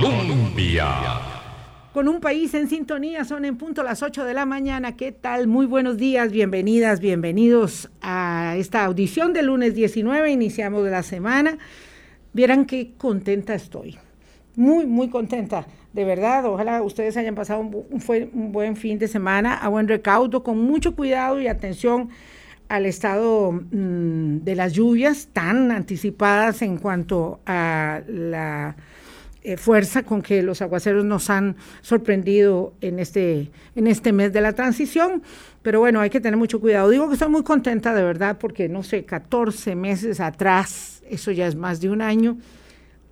Colombia. Con un país en sintonía, son en punto las 8 de la mañana. ¿Qué tal? Muy buenos días, bienvenidas, bienvenidos a esta audición del lunes 19. Iniciamos la semana. Vieran qué contenta estoy. Muy, muy contenta, de verdad. Ojalá ustedes hayan pasado un, un buen fin de semana, a buen recaudo, con mucho cuidado y atención al estado mmm, de las lluvias tan anticipadas en cuanto a la eh, fuerza con que los aguaceros nos han sorprendido en este, en este mes de la transición. Pero bueno, hay que tener mucho cuidado. Digo que estoy muy contenta de verdad porque, no sé, 14 meses atrás, eso ya es más de un año,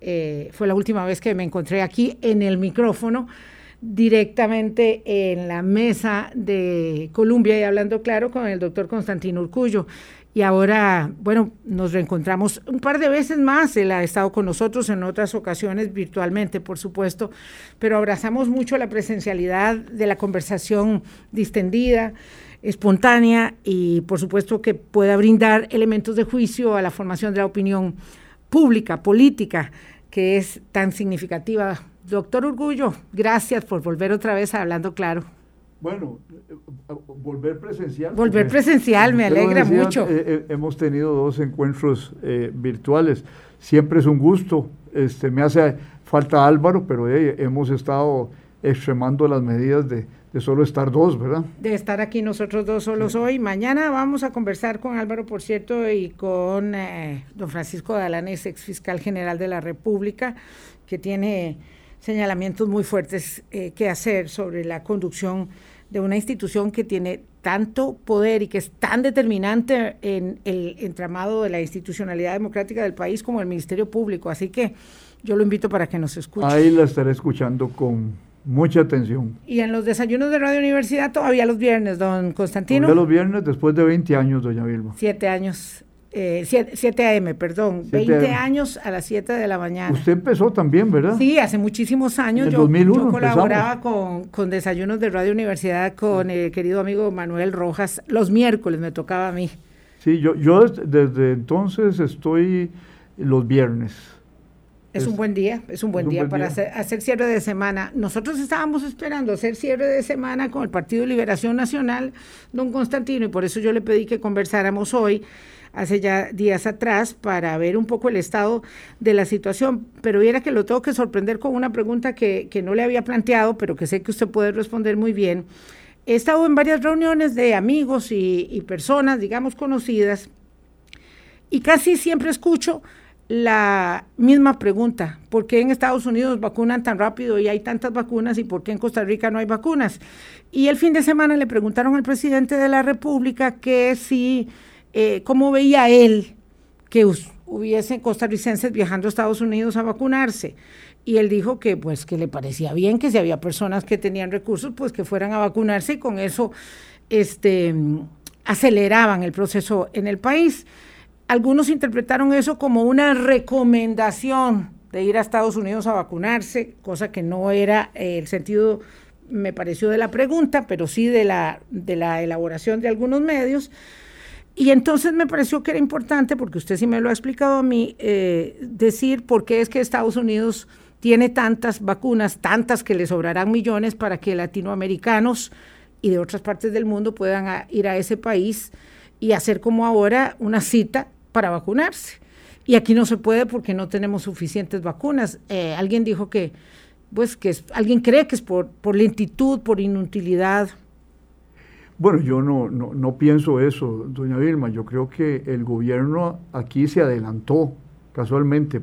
eh, fue la última vez que me encontré aquí en el micrófono directamente en la mesa de Colombia y hablando claro con el doctor Constantino Urcullo. Y ahora, bueno, nos reencontramos un par de veces más. Él ha estado con nosotros en otras ocasiones virtualmente, por supuesto, pero abrazamos mucho la presencialidad de la conversación distendida, espontánea y, por supuesto, que pueda brindar elementos de juicio a la formación de la opinión pública, política, que es tan significativa. Doctor Urgullo, gracias por volver otra vez a Hablando Claro. Bueno, volver presencial. Volver presencial, me alegra decía, mucho. Eh, eh, hemos tenido dos encuentros eh, virtuales. Siempre es un gusto. Este, me hace falta Álvaro, pero eh, hemos estado extremando las medidas de, de, solo estar dos, ¿verdad? De estar aquí nosotros dos solos sí. hoy. Mañana vamos a conversar con Álvaro, por cierto, y con eh, don Francisco Dalanes, ex fiscal general de la República, que tiene señalamientos muy fuertes eh, que hacer sobre la conducción de una institución que tiene tanto poder y que es tan determinante en el entramado de la institucionalidad democrática del país como el Ministerio Público. Así que yo lo invito para que nos escuche. Ahí la estaré escuchando con mucha atención. Y en los desayunos de Radio Universidad todavía los viernes, don Constantino. Todavía los viernes después de 20 años, doña Vilma. Siete años. Eh, 7, 7 AM, perdón, 7 20 AM. años a las 7 de la mañana. Usted empezó también, ¿verdad? Sí, hace muchísimos años. En yo, 2001 yo colaboraba con, con, Desayunos de Radio Universidad con el querido amigo Manuel Rojas. Los miércoles me tocaba a mí. Sí, yo, yo desde entonces estoy los viernes. Es, es un buen día, es un buen es día un buen para día. Hacer, hacer, cierre de semana. Nosotros estábamos esperando hacer cierre de semana con el Partido de Liberación Nacional, don Constantino, y por eso yo le pedí que conversáramos hoy hace ya días atrás para ver un poco el estado de la situación, pero viera que lo tengo que sorprender con una pregunta que, que, no le había planteado, pero que sé que usted puede responder muy bien. He estado en varias reuniones de amigos y, y personas, digamos, conocidas, y casi siempre escucho la misma pregunta, ¿por qué en Estados Unidos vacunan tan rápido y hay tantas vacunas y por qué en Costa Rica no hay vacunas? Y el fin de semana le preguntaron al presidente de la República que si eh, cómo veía él que hubiesen costarricenses viajando a Estados Unidos a vacunarse. Y él dijo que pues que le parecía bien que si había personas que tenían recursos, pues que fueran a vacunarse y con eso este, aceleraban el proceso en el país. Algunos interpretaron eso como una recomendación de ir a Estados Unidos a vacunarse, cosa que no era eh, el sentido, me pareció, de la pregunta, pero sí de la, de la elaboración de algunos medios. Y entonces me pareció que era importante, porque usted sí me lo ha explicado a mí, eh, decir por qué es que Estados Unidos tiene tantas vacunas, tantas que le sobrarán millones para que latinoamericanos y de otras partes del mundo puedan ir a ese país y hacer como ahora una cita para vacunarse. Y aquí no se puede porque no tenemos suficientes vacunas. Eh, alguien dijo que, pues, que es, alguien cree que es por, por lentitud, por inutilidad. Bueno, yo no, no, no, pienso eso, doña Vilma. Yo creo que el gobierno aquí se adelantó casualmente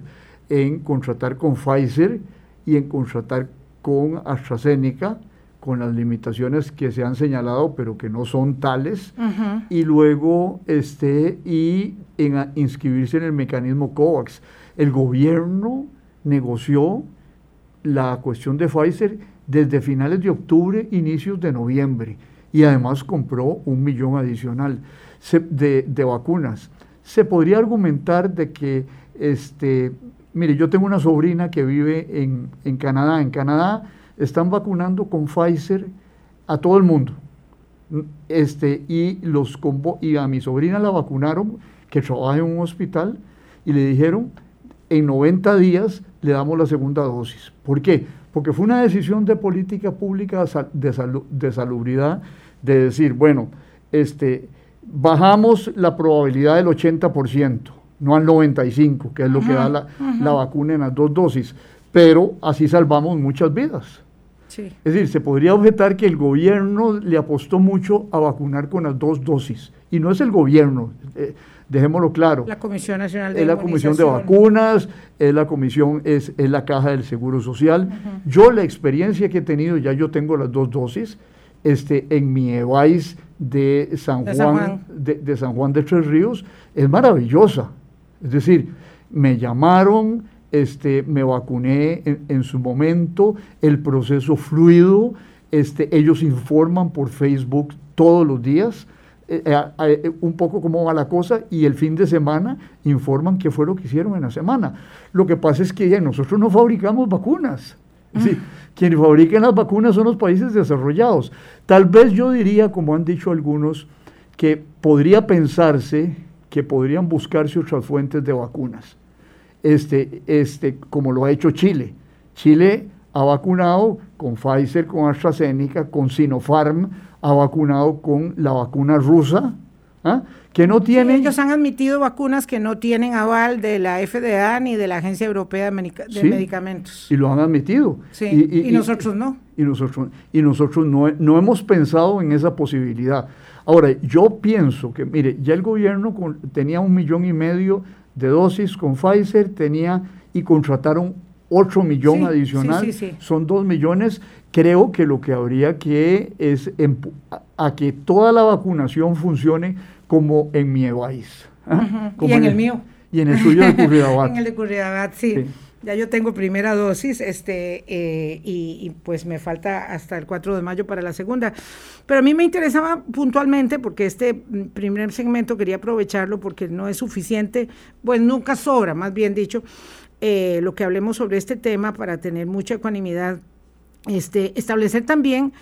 en contratar con Pfizer y en contratar con AstraZeneca, con las limitaciones que se han señalado, pero que no son tales, uh -huh. y luego este, y en inscribirse en el mecanismo COVAX. El gobierno negoció la cuestión de Pfizer desde finales de octubre, inicios de noviembre y además compró un millón adicional de, de, vacunas. Se podría argumentar de que, este, mire, yo tengo una sobrina que vive en, en Canadá. En Canadá están vacunando con Pfizer a todo el mundo. Este, y, los y a mi sobrina la vacunaron, que trabaja en un hospital, y le dijeron, en 90 días le damos la segunda dosis. ¿Por qué? Porque fue una decisión de política pública de, de salubridad de decir, bueno, este, bajamos la probabilidad del 80%, no al 95%, que es lo que da la, la, vacuna en las dos dosis, pero así salvamos muchas vidas. Es decir, se podría objetar que el gobierno le apostó mucho a vacunar con las dos dosis, y no es el gobierno. Eh, dejémoslo claro. La Comisión Nacional de Es la Comisión de Vacunas, es la Comisión, es, es la Caja del Seguro Social. Yo la experiencia que he tenido, ya yo tengo las dos dosis, este, en mi EVAIS de San, Juan, De, San Juan de Tres Ríos, es maravillosa. Es decir, me llamaron, este, me vacuné en, su momento, el proceso fluido, este, ellos informan por Facebook todos los días. Eh, eh, eh, un poco cómo va la cosa y el fin de semana informan qué fue lo que hicieron en la semana. Lo que pasa es que ya nosotros no fabricamos vacunas. Sí, quienes fabrican las vacunas son los países desarrollados. Tal vez yo diría, como han dicho algunos, que podría pensarse que podrían buscarse otras fuentes de vacunas, este, este, como lo ha hecho Chile. Chile ha vacunado con Pfizer, con AstraZeneca, con Sinopharm, ha vacunado con la vacuna rusa, ¿ah? Que no tienen... ellos han admitido vacunas que no tienen aval de la FDA ni de la Agencia Europea de, Medicamentos. Y lo han admitido. Sí, y, nosotros no. Y nosotros, y nosotros no, no hemos pensado en esa posibilidad. Ahora, yo pienso que, mire, ya el gobierno tenía un millón y medio de dosis con Pfizer, tenía y contrataron otro millón adicional, son dos millones. Creo que lo que habría que es a, que toda la vacunación funcione como en mi país. ¿ah? Y en el, mío. Y en el suyo de Curridabat. en el de Curridabat, sí. Ya yo tengo primera dosis, este, eh, y, pues me falta hasta el 4 de mayo para la segunda. Pero a mí me interesaba puntualmente, porque este primer segmento quería aprovecharlo porque no es suficiente, pues nunca sobra, más bien dicho, eh, lo que hablemos sobre este tema para tener mucha ecuanimidad. Este, establecer también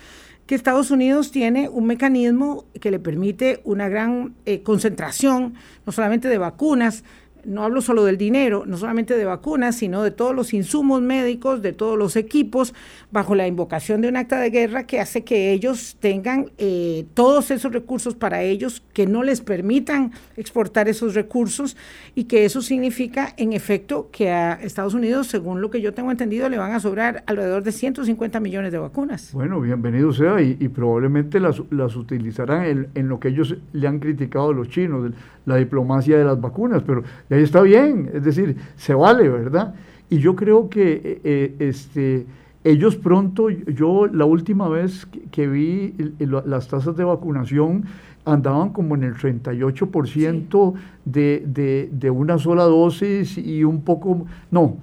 que Estados Unidos tiene un mecanismo que le permite una gran eh, concentración, no solamente de vacunas, no hablo solo del dinero, no solamente de vacunas, sino de todos los insumos médicos, de todos los equipos, bajo la invocación de un acta de guerra que hace que ellos tengan eh, todos esos recursos para ellos, que no les permitan exportar esos recursos y que eso significa, en efecto, que a Estados Unidos, según lo que yo tengo entendido, le van a sobrar alrededor de 150 millones de vacunas. Bueno, bienvenido sea y, probablemente las, las utilizarán en, en, lo que ellos le han criticado a los chinos, la diplomacia de las vacunas, pero y ahí está bien, es decir, se vale, ¿verdad? Y yo creo que eh, eh, este, ellos pronto, yo la última vez que, vi las tasas de vacunación andaban como en el 38% de, de, de, una sola dosis y un poco, no,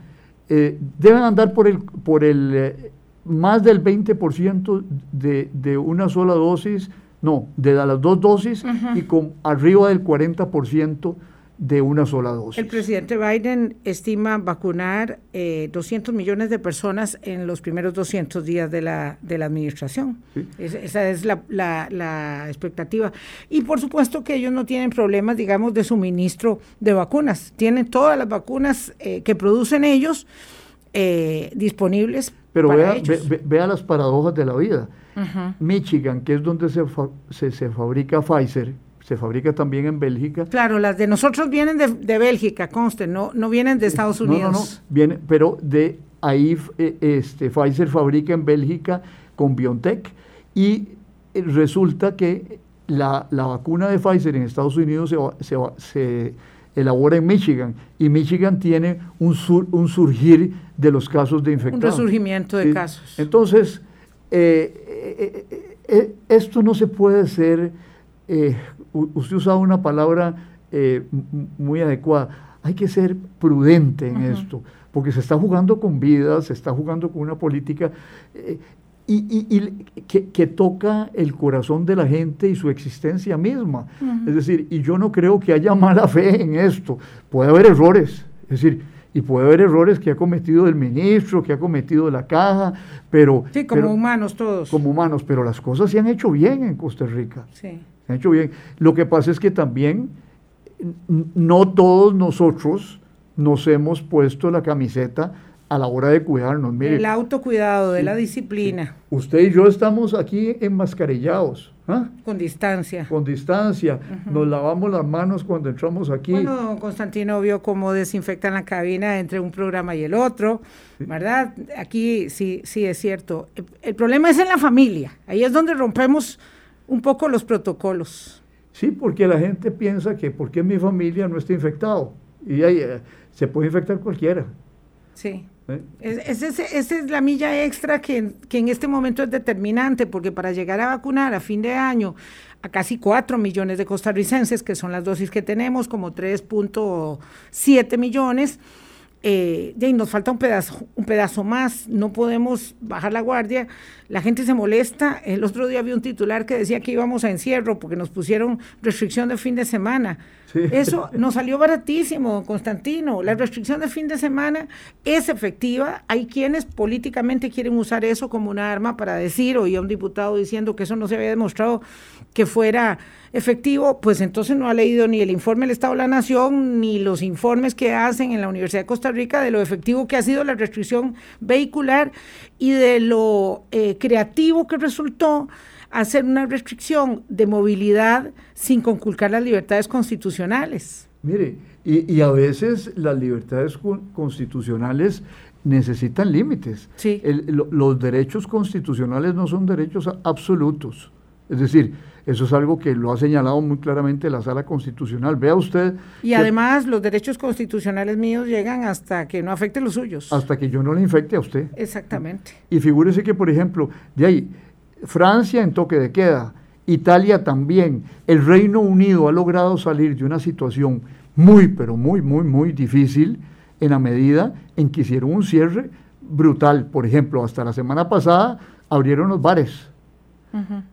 eh, deben andar por el, por el más del 20% de, de una sola dosis, no, de las dos dosis y con arriba del 40% de una sola dosis. El presidente Biden estima vacunar 200 eh, millones de personas en los primeros 200 días de la, de la administración. esa es la, la, expectativa. Y por supuesto que ellos no tienen problemas, digamos, de suministro de vacunas. Tienen todas las vacunas eh, que producen ellos eh, disponibles. Pero vea, vea las paradojas de la vida. Michigan, que es donde se, se, se fabrica Pfizer, se fabrica también en Bélgica. Claro, las de nosotros vienen de, Bélgica, conste, no, no vienen de Estados Unidos. No, no, no, viene, pero de ahí eh, este, Pfizer fabrica en Bélgica con BioNTech y eh, resulta que la, vacuna de Pfizer en Estados Unidos se, se, elabora en Michigan y Michigan tiene un, un surgir de los casos de infectados. Un resurgimiento de casos. Entonces, eh, esto no se puede hacer usted usaba una palabra eh, muy adecuada. Hay que ser prudente en esto, porque se está jugando con vidas, se está jugando con una política eh, y, que, toca el corazón de la gente y su existencia misma. Es decir, y yo no creo que haya mala fe en esto. Puede haber errores, es decir, y puede haber errores que ha cometido el ministro, que ha cometido la caja, pero... Sí, como humanos todos. Como humanos, pero las cosas se han hecho bien en Costa Rica. Sí ha hecho bien. Lo que pasa es que también no todos nosotros nos hemos puesto la camiseta a la hora de cuidarnos. Mire, el autocuidado, de la disciplina. Usted y yo estamos aquí enmascarillados. ¿ah? Con distancia. Con distancia. Nos lavamos las manos cuando entramos aquí. Bueno, Constantino vio cómo desinfectan la cabina entre un programa y el otro, ¿verdad? Aquí sí, sí es cierto. El, problema es en la familia. Ahí es donde rompemos un poco los protocolos. Sí, porque la gente piensa que porque mi familia no está infectado. Y ahí, eh, se puede infectar cualquiera. Sí. ¿Eh? esa es, la milla extra que, en este momento es determinante, porque para llegar a vacunar a fin de año a casi 4 millones de costarricenses, que son las dosis que tenemos, como 3.7 millones, eh, nos falta un pedazo, un pedazo más, no podemos bajar la guardia, la gente se molesta. El otro día había un titular que decía que íbamos a encierro porque nos pusieron restricción de fin de semana. Eso nos salió baratísimo, Constantino. La restricción de fin de semana es efectiva. Hay quienes políticamente quieren usar eso como una arma para decir, oí a un diputado diciendo que eso no se había demostrado que fuera efectivo, pues entonces no ha leído ni el informe del Estado de la Nación, ni los informes que hacen en la Universidad de Costa Rica de lo efectivo que ha sido la restricción vehicular y de lo eh, creativo que resultó hacer una restricción de movilidad sin conculcar las libertades constitucionales. Mire, y, a veces las libertades constitucionales necesitan límites. Sí. los derechos constitucionales no son derechos absolutos. Es decir, eso es algo que lo ha señalado muy claramente la Sala Constitucional. Vea usted. Y además los derechos constitucionales míos llegan hasta que no afecte los suyos. Hasta que yo no le infecte a usted. Exactamente. Y figúrese que, por ejemplo, de ahí, Francia en toque de queda, Italia también, el Reino Unido ha logrado salir de una situación muy, pero muy, muy, muy difícil en la medida en que hicieron un cierre brutal. Por ejemplo, hasta la semana pasada abrieron los bares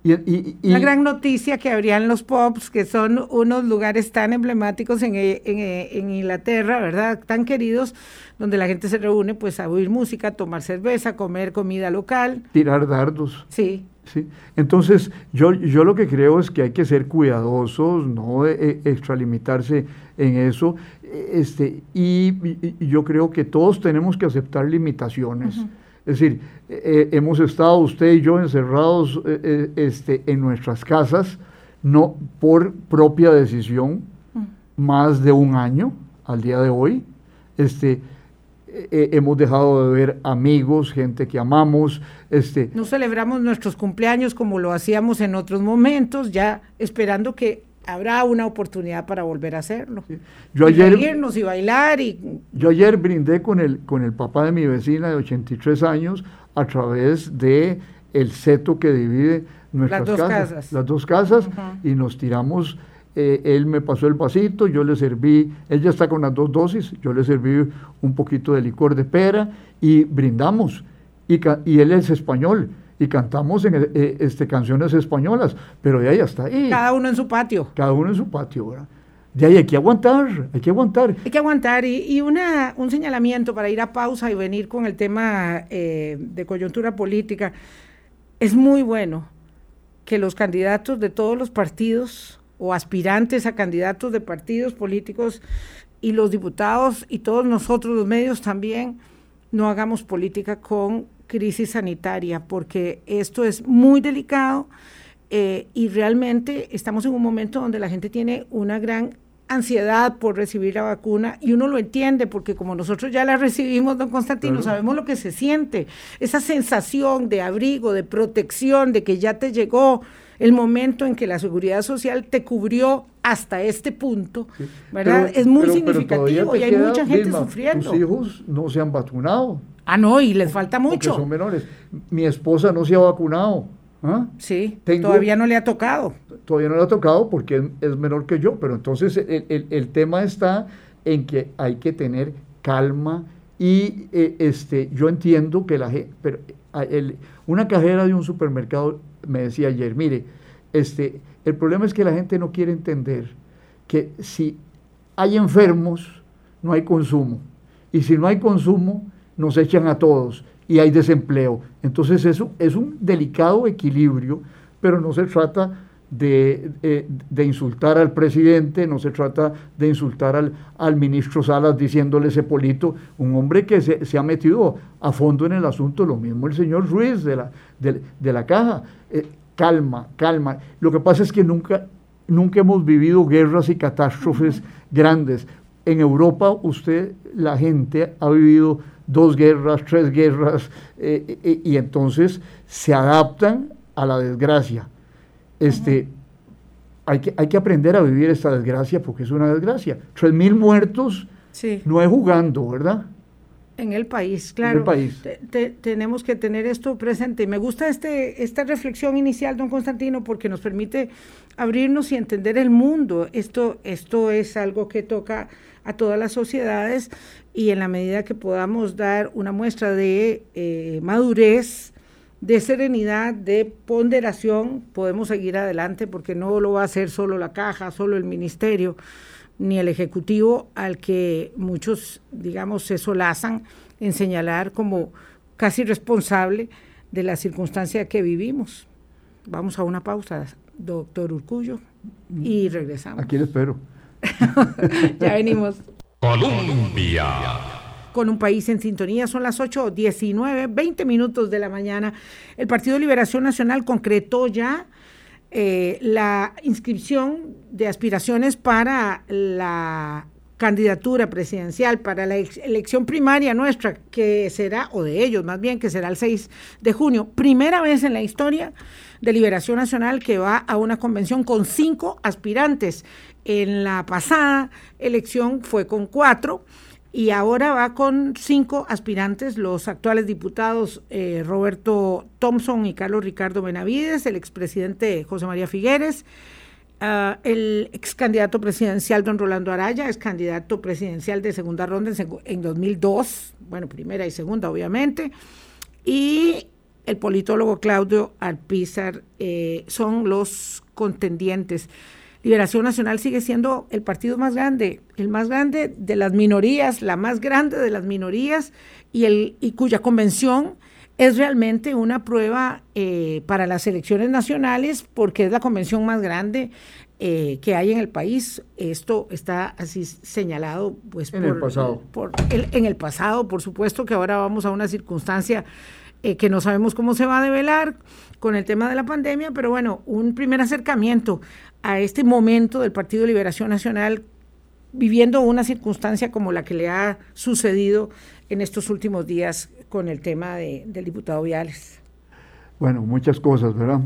y, Una gran noticia que habrían los pubs, que son unos lugares tan emblemáticos en, eh, eh, en, Inglaterra, ¿verdad? Tan queridos, donde la gente se reúne pues a oír música, tomar cerveza, comer comida local. Tirar dardos. Sí. Sí. Entonces, yo, yo lo que creo es que hay que ser cuidadosos, no eh, extralimitarse en eso. Este, y, yo creo que todos tenemos que aceptar limitaciones. Es decir, eh, eh, hemos estado usted y yo encerrados eh, este, en nuestras casas, no por propia decisión, mm. más de un año al día de hoy. Este, hemos dejado de ver amigos, gente que amamos. Este, no celebramos nuestros cumpleaños como lo hacíamos en otros momentos, ya esperando que habrá una oportunidad para volver a hacerlo. Yo ayer, y bailar. Y... Yo ayer brindé con el, con el papá de mi vecina de 83 años a través de el seto que divide nuestras las dos casas, Las dos casas y nos tiramos. Eh, él me pasó el vasito, yo le serví, él ya está con las dos dosis, yo le serví un poquito de licor de pera y brindamos. Y, y él es español y cantamos en, eh, este, canciones españolas, pero de ahí hasta ahí. Cada uno en su patio. Cada uno en su patio, ¿verdad? De ahí hay que aguantar, hay que aguantar. Hay que aguantar y, y una, un señalamiento para ir a pausa y venir con el tema eh, de coyuntura política. Es muy bueno que los candidatos de todos los partidos o aspirantes a candidatos de partidos políticos y los diputados y todos nosotros los medios también no hagamos política con crisis sanitaria, porque esto es muy delicado eh, y realmente estamos en un momento donde la gente tiene una gran ansiedad por recibir la vacuna y uno lo entiende porque como nosotros ya la recibimos, don Constantino, sabemos lo que se siente, esa sensación de abrigo, de protección, de que ya te llegó el momento en que la seguridad social te cubrió hasta este punto, ¿verdad? es muy significativo y hay mucha gente sufriendo. Tus hijos no se han vacunado. Ah, no, y les falta mucho. Porque son menores. Mi esposa no se ha vacunado. ¿ah? Sí, todavía no le ha tocado. Todavía no le ha tocado porque es, menor que yo, pero entonces el, tema está en que hay que tener calma y eh, este, yo entiendo que la gente, pero una cajera de un supermercado me decía ayer, mire, este, el problema es que la gente no quiere entender que si hay enfermos, no hay consumo. Y si no hay consumo, nos echan a todos y hay desempleo. Entonces eso es un delicado equilibrio, pero no se trata de, eh, de, insultar al presidente, no se trata de insultar al, al ministro Salas diciéndole ese polito, un hombre que se, se, ha metido a fondo en el asunto, lo mismo el señor Ruiz de la, de, la caja. Eh, calma, calma. Lo que pasa es que nunca, nunca hemos vivido guerras y catástrofes grandes. En Europa usted, la gente ha vivido dos guerras, tres guerras, eh, y entonces se adaptan a la desgracia este, hay, que, hay que aprender a vivir esta desgracia porque es una desgracia. Tres mil muertos no es jugando, ¿verdad? En el país, claro. En el país. tenemos que tener esto presente. Y me gusta este, esta reflexión inicial, don Constantino, porque nos permite abrirnos y entender el mundo. Esto, esto es algo que toca a todas las sociedades y en la medida que podamos dar una muestra de eh, madurez, de serenidad, de ponderación, podemos seguir adelante porque no lo va a hacer solo la caja, solo el ministerio, ni el ejecutivo al que muchos, digamos, se solazan en señalar como casi responsable de la circunstancia que vivimos. Vamos a una pausa, doctor Urcullo, y regresamos. Aquí espero. ya venimos. Colombia con un país en sintonía. Son las 8, 19, 20 minutos de la mañana. El Partido Liberación Nacional concretó ya eh, la inscripción de aspiraciones para la candidatura presidencial para la elección primaria nuestra, que será, o de ellos más bien, que será el 6 de junio. Primera vez en la historia de Liberación Nacional que va a una convención con cinco aspirantes. En la pasada elección fue con cuatro y ahora va con cinco aspirantes, los actuales diputados eh, Roberto Thompson y Carlos Ricardo Benavides, el expresidente José María Figueres, ah, el ex candidato presidencial don Rolando Araya, es candidato presidencial de segunda ronda en, 2002, bueno, primera y segunda obviamente, y el politólogo Claudio Alpizar eh, son los contendientes. Liberación Nacional sigue siendo el partido más grande, el más grande de las minorías, la más grande de las minorías y, el, y cuya convención es realmente una prueba eh, para las elecciones nacionales porque es la convención más grande eh, que hay en el país. Esto está así señalado pues en el pasado. Por en el pasado, por supuesto que ahora vamos a una circunstancia eh, que no sabemos cómo se va a develar con el tema de la pandemia, pero bueno, un primer acercamiento a este momento del Partido de Liberación Nacional viviendo una circunstancia como la que le ha sucedido en estos últimos días con el tema del diputado Viales. Bueno, muchas cosas, ¿verdad?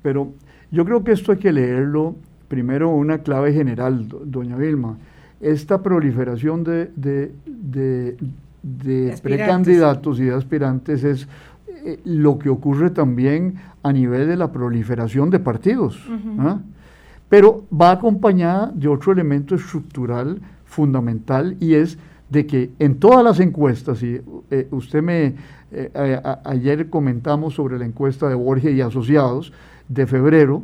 Pero yo creo que esto hay que leerlo primero una clave general, doña Vilma. Esta proliferación de, de, precandidatos y de aspirantes es eh, lo que ocurre también a nivel de la proliferación de partidos pero va acompañada de otro elemento estructural fundamental y es de que en todas las encuestas, y eh, usted me, eh, ayer comentamos sobre la encuesta de Borges y Asociados de febrero,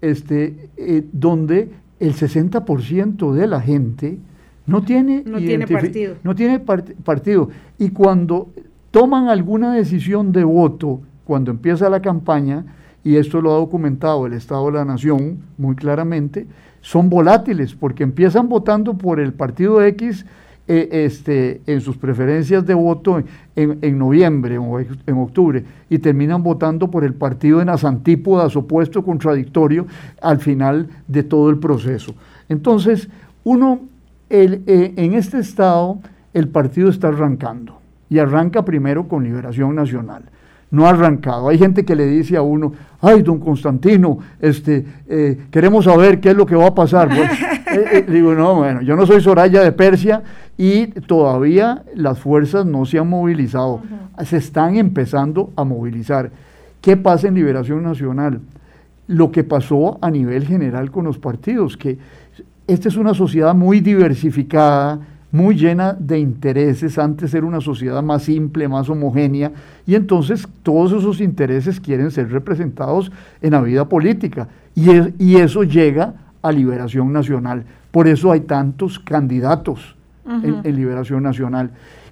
este, eh, donde el 60% de la gente no tiene, no tiene partido. No tiene partido. Y cuando toman alguna decisión de voto, cuando empieza la campaña, y esto lo ha documentado el Estado de la Nación muy claramente, son volátiles porque empiezan votando por el partido X eh, este, en sus preferencias de voto en, noviembre o en octubre y terminan votando por el partido en las antípodas, opuesto, contradictorio al final de todo el proceso. Entonces, uno, el, eh, en este estado, el partido está arrancando y arranca primero con Liberación Nacional no ha arrancado. Hay gente que le dice a uno, ay, don Constantino, este, eh, queremos saber qué es lo que va a pasar. Eh, eh, digo, no, bueno, yo no soy Soraya de Persia y todavía las fuerzas no se han movilizado, se están empezando a movilizar. ¿Qué pasa en Liberación Nacional? Lo que pasó a nivel general con los partidos, que esta es una sociedad muy diversificada, muy llena de intereses, antes era una sociedad más simple, más homogénea, y entonces todos esos intereses quieren ser representados en la vida política, y, y eso llega a liberación nacional. Por eso hay tantos candidatos en, en liberación nacional.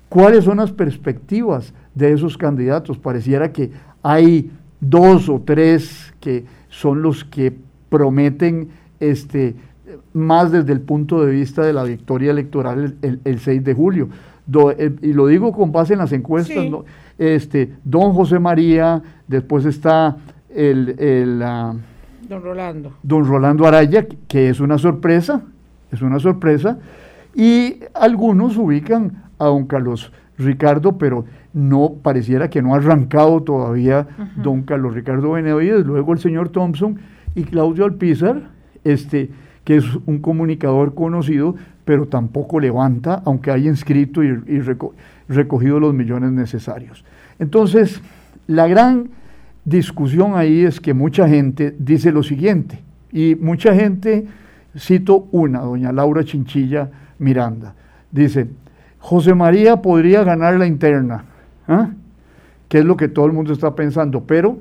¿Cuáles son las perspectivas de esos candidatos? Pareciera que hay dos o tres que son los que prometen este, más desde el punto de vista de la victoria electoral el, 6 de julio. Eh, y lo digo con base en las encuestas, este, don José María, después está el... el ah, don Rolando. Don Rolando Araya, que es una sorpresa, es una sorpresa, y algunos ubican a don Carlos Ricardo, pero no pareciera que no ha arrancado todavía don Carlos Ricardo Benavides, luego el señor Thompson y Claudio Alpizar, este, que es un comunicador conocido, pero tampoco levanta, aunque haya inscrito y, recogido los millones necesarios. Entonces, la gran discusión ahí es que mucha gente dice lo siguiente, y mucha gente, cito una, doña Laura Chinchilla Miranda, dice, José María podría ganar la interna, ¿ah? que es lo que todo el mundo está pensando, pero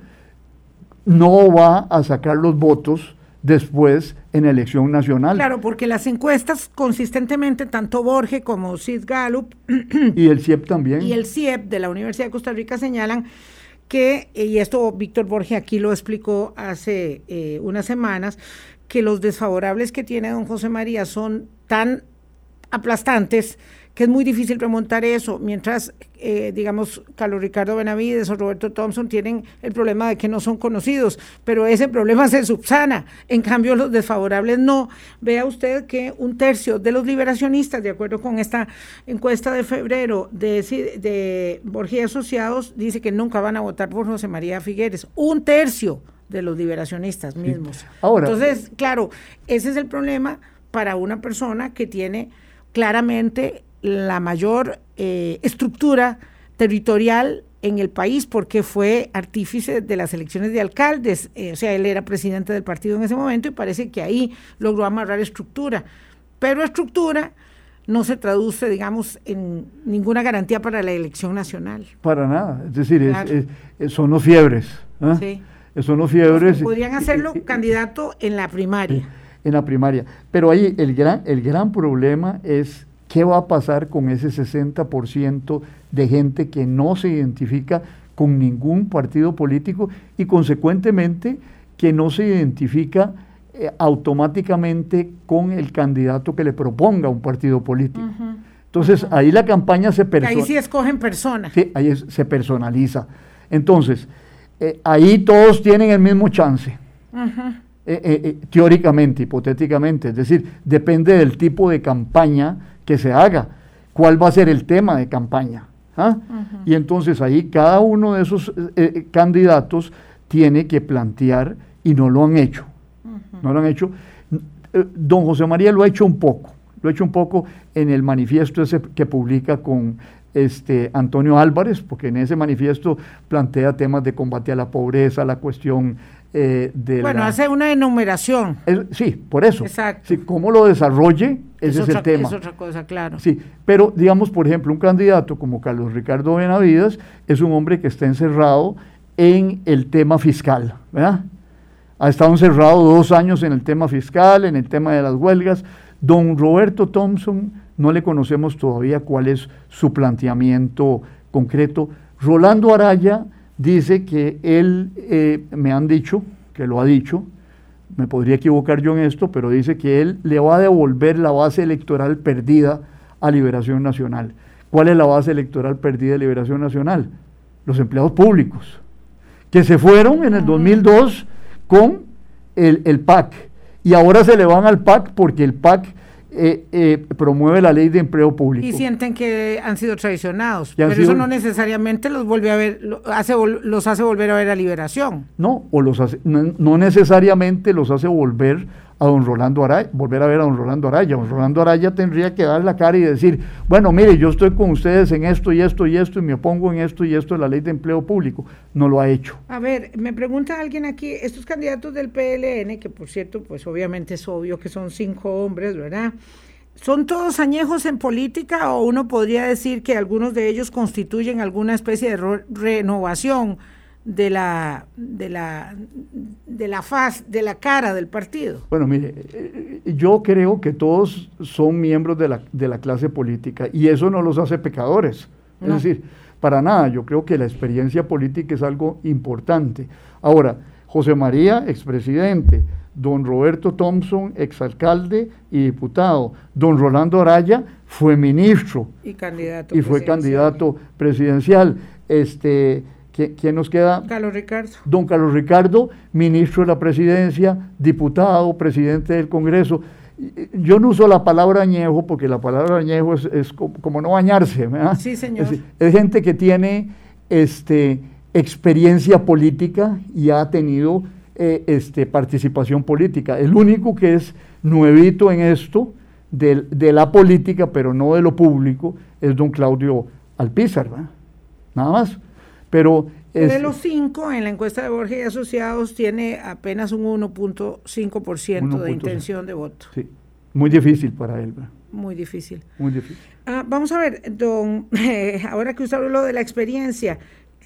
no va a sacar los votos después en elección nacional. Claro, porque las encuestas consistentemente, tanto Borges como Sid Gallup y el CIEP también. Y el CIEP de la Universidad de Costa Rica señalan que, y esto Víctor Borges aquí lo explicó hace eh, unas semanas, que los desfavorables que tiene don José María son tan aplastantes que es muy difícil remontar eso, mientras, eh, digamos, Carlos Ricardo Benavides o Roberto Thompson tienen el problema de que no son conocidos, pero ese problema se subsana. En cambio, los desfavorables no. Vea usted que un tercio de los liberacionistas, de acuerdo con esta encuesta de febrero de, de Borgia Asociados, dice que nunca van a votar por José María Figueres. Un tercio de los liberacionistas mismos. Ahora, Entonces, claro, ese es el problema para una persona que tiene claramente la mayor eh, estructura territorial en el país porque fue artífice de las elecciones de alcaldes, eh, o sea, él era presidente del partido en ese momento y parece que ahí logró amarrar estructura. Pero estructura no se traduce, digamos, en ninguna garantía para la elección nacional. Para nada, es decir, son los fiebres. ¿ah? Sí. Son los fiebres. podrían hacerlo candidato en la primaria. En la primaria. Pero ahí el gran, el gran problema es ¿Qué va a pasar con ese 60% de gente que no se identifica con ningún partido político y consecuentemente que no se identifica eh, automáticamente con el candidato que le proponga un partido político? Entonces ahí la campaña se personaliza. Ahí sí escogen personas. Sí, ahí se personaliza. Entonces, eh, ahí todos tienen el mismo chance. Eh, teóricamente, hipotéticamente, es decir, depende del tipo de campaña que se haga, cuál va a ser el tema de campaña. ¿ah? Y entonces ahí cada uno de esos eh, eh, candidatos tiene que plantear y no lo han hecho. No lo han hecho. Eh, don José María lo ha hecho un poco, lo ha hecho un poco en el manifiesto ese que publica con este, Antonio Álvarez, porque en ese manifiesto plantea temas de combate a la pobreza, la cuestión eh, bueno, hace una enumeración. sí, por eso. Exacto. cómo lo desarrolle, ese es, el tema. Es otra cosa, claro. Sí, pero digamos, por ejemplo, un candidato como Carlos Ricardo Benavides es un hombre que está encerrado en el tema fiscal, ¿verdad? Ha estado encerrado dos años en el tema fiscal, en el tema de las huelgas. Don Roberto Thompson, no le conocemos todavía cuál es su planteamiento concreto. Rolando Araya dice que él, eh, me han dicho, que lo ha dicho, me podría equivocar yo en esto, pero dice que él le va a devolver la base electoral perdida a Liberación Nacional. ¿Cuál es la base electoral perdida de Liberación Nacional? Los empleados públicos, que se fueron en el 2002 con el, el PAC y ahora se le van al PAC porque el PAC eh, eh, promueve la ley de empleo público. Y sienten que han sido traicionados, pero eso no necesariamente los vuelve a ver, hace, los hace volver a ver a liberación. No, o los no, necesariamente los hace volver a don Rolando Araya, volver a ver a don Rolando Araya. Don Rolando Araya tendría que dar la cara y decir, bueno, mire, yo estoy con ustedes en esto y esto y esto y me opongo en esto y esto de la ley de empleo público. No lo ha hecho. A ver, me pregunta alguien aquí, estos candidatos del PLN, que por cierto, pues obviamente es obvio que son cinco hombres, ¿verdad? ¿Son todos añejos en política o uno podría decir que algunos de ellos constituyen alguna especie de renovación? De la, de la, de la faz, de la cara del partido. Bueno, mire, eh, yo creo que todos son miembros de la, de la clase política y eso no los hace pecadores. Es decir, para nada, yo creo que la experiencia política es algo importante. Ahora, José María, expresidente, don Roberto Thompson, exalcalde y diputado. Don Rolando Araya fue ministro. Y candidato. Y fue candidato presidencial. Este, ¿Quién nos queda? Carlos Ricardo. Don Carlos Ricardo, ministro de la presidencia, diputado, presidente del Congreso. Yo no uso la palabra añejo porque la palabra añejo es, como, no bañarse. ¿verdad? Sí, señor. Es, gente que tiene este, experiencia política y ha tenido eh, este, participación política. El único que es nuevito en esto de, la política, pero no de lo público, es don Claudio Alpizar, nada más. Pero de los cinco, en la encuesta de Borges y Asociados, tiene apenas un 1.5% de intención de voto. Sí, muy difícil para él. Muy difícil. Muy difícil. Ah, vamos a ver, don, ahora que usted habló de la experiencia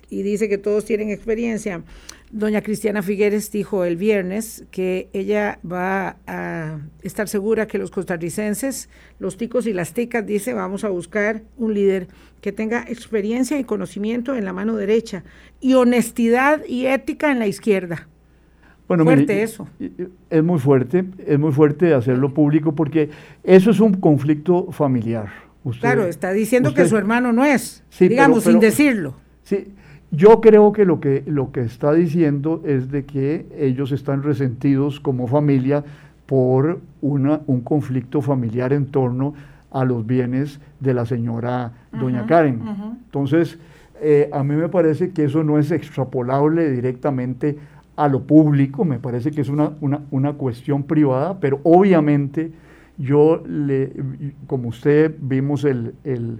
y dice que todos tienen experiencia, Doña Cristiana Figueres dijo el viernes que ella va a estar segura que los costarricenses, los ticos y las ticas, dice, vamos a buscar un líder que tenga experiencia y conocimiento en la mano derecha y honestidad y ética en la izquierda. Bueno, fuerte eso. Es muy fuerte, es muy fuerte hacerlo público porque eso es un conflicto familiar. claro, está diciendo que su hermano no es, digamos, sin decirlo. Sí, yo creo que lo, que lo que está diciendo es de que ellos están resentidos como familia por una, un conflicto familiar en torno a los bienes de la señora doña Karen. Entonces, eh, a mí me parece que eso no es extrapolable directamente a lo público, me parece que es una, una, una cuestión privada, pero obviamente yo, le, como usted vimos el, el